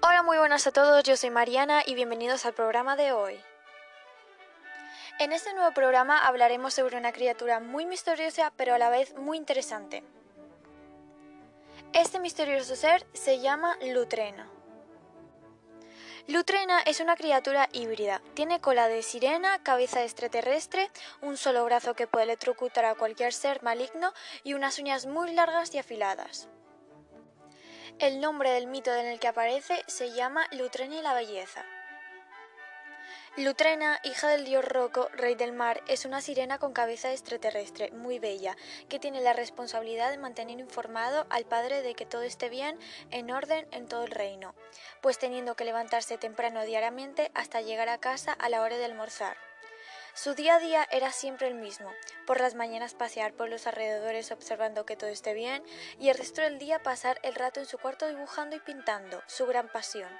Hola, muy buenas a todos, yo soy Mariana y bienvenidos al programa de hoy. En este nuevo programa hablaremos sobre una criatura muy misteriosa pero a la vez muy interesante. Este misterioso ser se llama Lutrena. Lutrena es una criatura híbrida. Tiene cola de sirena, cabeza extraterrestre, un solo brazo que puede electrocutar a cualquier ser maligno y unas uñas muy largas y afiladas. El nombre del mito en el que aparece se llama Lutrena y la belleza. Lutrena, hija del dios Roco, rey del mar, es una sirena con cabeza extraterrestre, muy bella, que tiene la responsabilidad de mantener informado al padre de que todo esté bien, en orden en todo el reino, pues teniendo que levantarse temprano diariamente hasta llegar a casa a la hora de almorzar. Su día a día era siempre el mismo, por las mañanas pasear por los alrededores observando que todo esté bien y el resto del día pasar el rato en su cuarto dibujando y pintando, su gran pasión.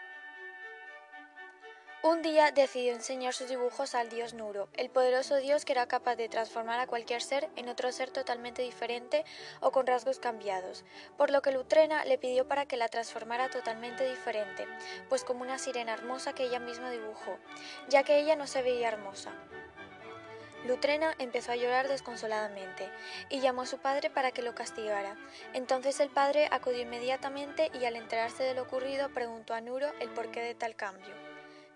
Un día decidió enseñar sus dibujos al dios Nuro, el poderoso dios que era capaz de transformar a cualquier ser en otro ser totalmente diferente o con rasgos cambiados, por lo que Lutrena le pidió para que la transformara totalmente diferente, pues como una sirena hermosa que ella misma dibujó, ya que ella no se veía hermosa. Lutrena empezó a llorar desconsoladamente y llamó a su padre para que lo castigara. Entonces el padre acudió inmediatamente y al enterarse de lo ocurrido preguntó a Nuro el porqué de tal cambio.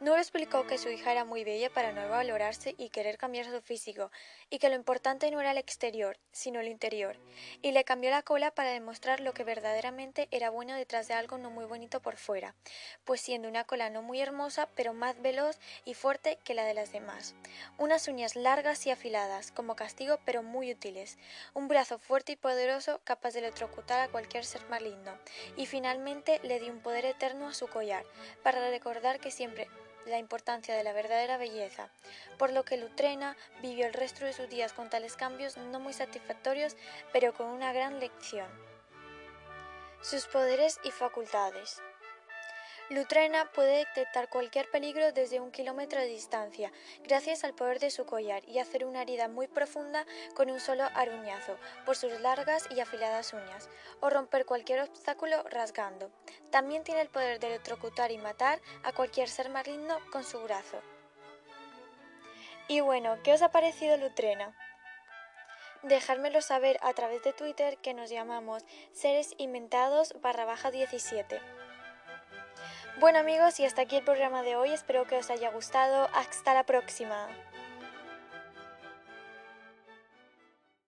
Nuro explicó que su hija era muy bella para no valorarse y querer cambiar su físico, y que lo importante no era el exterior, sino el interior, y le cambió la cola para demostrar lo que verdaderamente era bueno detrás de algo no muy bonito por fuera, pues siendo una cola no muy hermosa, pero más veloz y fuerte que la de las demás, unas uñas largas y afiladas, como castigo, pero muy útiles, un brazo fuerte y poderoso capaz de electrocutar a cualquier ser maligno, y finalmente le dio un poder eterno a su collar, para recordar que siempre la importancia de la verdadera belleza, por lo que Lutrena vivió el resto de sus días con tales cambios no muy satisfactorios, pero con una gran lección. Sus poderes y facultades. Lutrena puede detectar cualquier peligro desde un kilómetro de distancia, gracias al poder de su collar, y hacer una herida muy profunda con un solo aruñazo, por sus largas y afiladas uñas, o romper cualquier obstáculo rasgando. También tiene el poder de electrocutar y matar a cualquier ser maligno con su brazo. Y bueno, ¿qué os ha parecido Lutrena? Dejármelo saber a través de Twitter que nos llamamos seres inventados barra baja 17. Bueno amigos, y hasta aquí el programa de hoy, espero que os haya gustado, hasta la próxima.